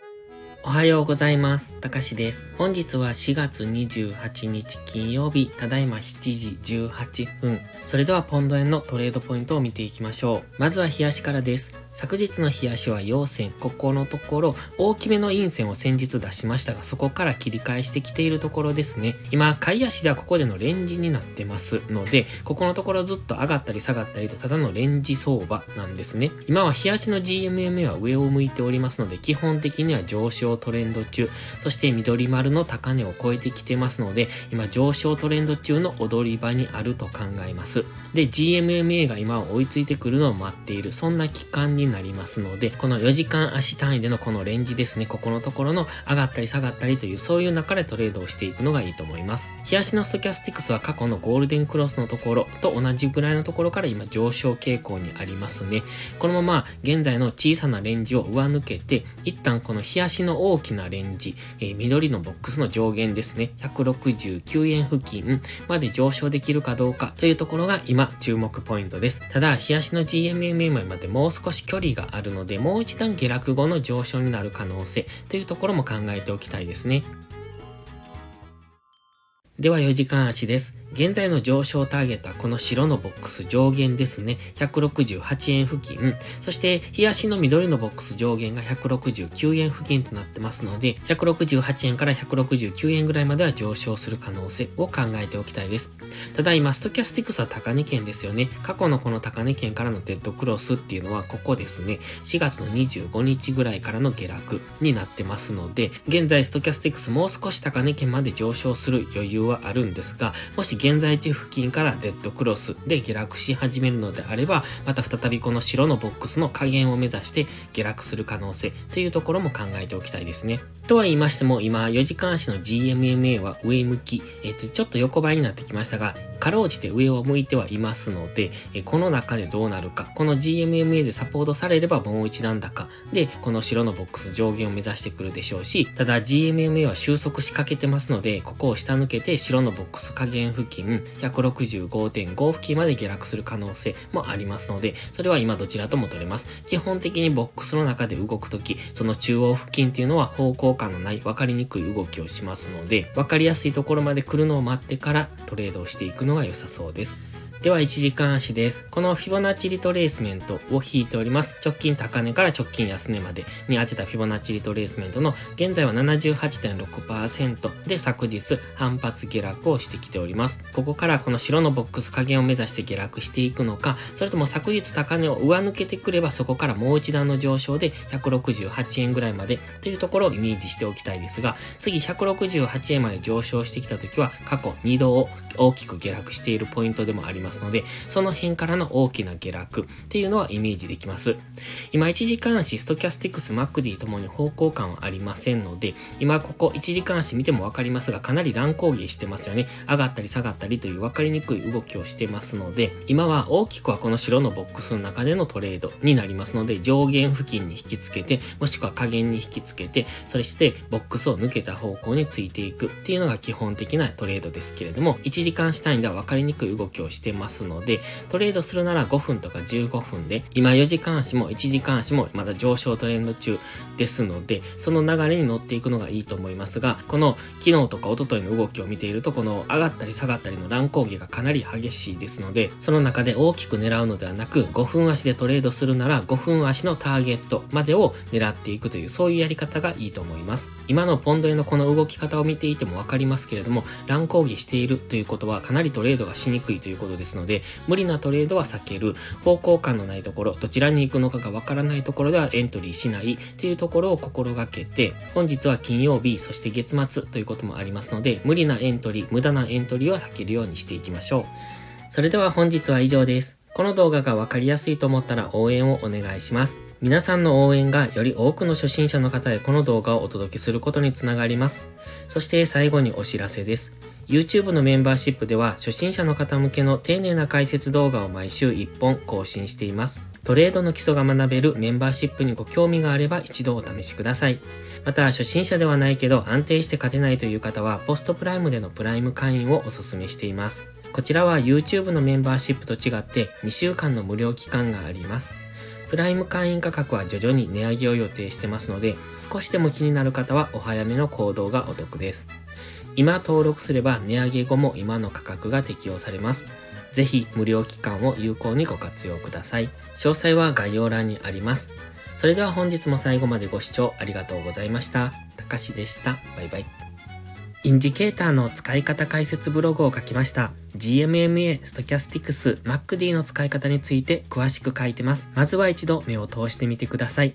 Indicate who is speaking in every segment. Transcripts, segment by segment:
Speaker 1: Thank you. おはようございます。たかしです。本日は4月28日金曜日、ただいま7時18分。それではポンド円のトレードポイントを見ていきましょう。まずは冷やしからです。昨日の冷やしは陽線、ここのところ大きめの陰線を先日出しましたが、そこから切り返してきているところですね。今、買い足ではここでのレンジになってますので、ここのところずっと上がったり下がったりとただのレンジ相場なんですね。今は冷やしの GMMA は上を向いておりますので、基本的には上昇トレンド中、そして緑丸の高値を超えてきてますので、今上昇トレンド中の踊り場にあると考えます。で、GMMA が今追いついてくるのを待っている、そんな期間になりますので、この4時間足単位でのこのレンジですね、ここのところの上がったり下がったりという、そういう中でトレードをしていくのがいいと思います。冷やしのストキャスティクスは過去のゴールデンクロスのところと同じぐらいのところから今上昇傾向にありますね。このまま現在の小さなレンジを上抜けて、一旦この冷やしの大きなレンジ、えー緑のボックスの上限ですね、169円付近まで上昇できるかどうかというところが今注目ポイントです。ただ、日足の GMMA までもう少し距離があるので、もう一段下落後の上昇になる可能性というところも考えておきたいですね。では4時間足です。現在の上昇ターゲットはこの白のボックス上限ですね。168円付近。そして、冷やしの緑のボックス上限が169円付近となってますので、168円から169円ぐらいまでは上昇する可能性を考えておきたいです。ただ今、ストキャスティクスは高値圏ですよね。過去のこの高値圏からのデッドクロスっていうのはここですね。4月の25日ぐらいからの下落になってますので、現在ストキャスティクスもう少し高値圏まで上昇する余裕ははあるんですが、もし現在地付近からデッドクロスで下落し始めるのであれば、また再びこの白のボックスの下限を目指して下落する可能性というところも考えておきたいですね。とは言いましても、今、4時間足の GMMA は上向き、えっ、と、ちょっと横ばいになってきましたが、かろうじて上を向いてはいますので、えこの中でどうなるか、この GMMA でサポートされればもう一段高で、この白のボックス上限を目指してくるでしょうし、ただ GMMA は収束しかけてますので、ここを下抜けて白のボックス加減付近、165.5付近まで下落する可能性もありますので、それは今どちらとも取れます。基本的にボックスの中で動くとき、その中央付近っていうのは方向感のない分かりにくい動きをしますので、分かりやすいところまで来るのを待ってからトレードをしていくのが良さそうです。では1時間足です。このフィボナッチリトレースメントを引いております。直近高値から直近安値までに当てたフィボナッチリトレースメントの現在は78.6%で昨日反発下落をしてきております。ここからこの白のボックス加減を目指して下落していくのか、それとも昨日高値を上抜けてくればそこからもう一段の上昇で168円ぐらいまでというところをイメージしておきたいですが、次168円まで上昇してきた時は過去2度を大きく下落しているポイントでもありますので、その辺からの大きな下落っていうのはイメージできます。今1時間足、ストキャスティクス、 MACD ともに方向感はありませんので、今ここ1時間足見てもわかりますが、かなり乱高下してますよね。上がったり下がったりという分かりにくい動きをしてますので、今は大きくはこの白のボックスの中でのトレードになりますので、上限付近に引きつけて、もしくは下限に引きつけて、それしてボックスを抜けた方向についていくっていうのが基本的なトレードですけれども、1時間足単位では分かりにくい動きをしてますますので、トレードするなら5分とか15分で、今4時間足も1時間足もまだ上昇トレンド中ですので、その流れに乗っていくのがいいと思いますが、この昨日とか一昨日の動きを見ていると、この上がったり下がったりの乱高下がかなり激しいですので、その中で大きく狙うのではなく、5分足でトレードするなら5分足のターゲットまでを狙っていくという、そういうやり方がいいと思います。今のポンド円のこの動き方を見ていてもわかりますけれども、乱高下しているということはかなりトレードがしにくいということですすので、無理なトレードは避ける、方向感のないところ、どちらに行くのかがわからないところではエントリーしないというところを心がけて、本日は金曜日、そして月末ということもありますので、無理なエントリー、無駄なエントリーは避けるようにしていきましょう。それでは本日は以上です。この動画がわかりやすいと思ったら応援をお願いします。皆さんの応援がより多くの初心者の方へこの動画をお届けすることにつながります。そして最後にお知らせです。YouTube のメンバーシップでは初心者の方向けの丁寧な解説動画を毎週1本更新しています。トレードの基礎が学べるメンバーシップにご興味があれば一度お試しください。また、初心者ではないけど安定して勝てないという方は、ポストプライムでのプライム会員をお勧めしています。こちらは YouTube のメンバーシップと違って2週間の無料期間があります。プライム会員価格は徐々に値上げを予定してますので、少しでも気になる方はお早めの行動がお得です。今登録すれば値上げ後も今の価格が適用されます。ぜひ無料期間を有効にご活用ください。詳細は概要欄にあります。それでは本日も最後までご視聴ありがとうございました。たかしでした。バイバイ。インジケーターの使い方解説ブログを書きました。GMMA、Stochastics、MacD の使い方について詳しく書いてます。まずは一度目を通してみてください。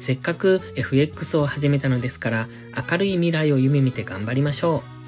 Speaker 1: せっかく FX を始めたのですから、明るい未来を夢見て頑張りましょう。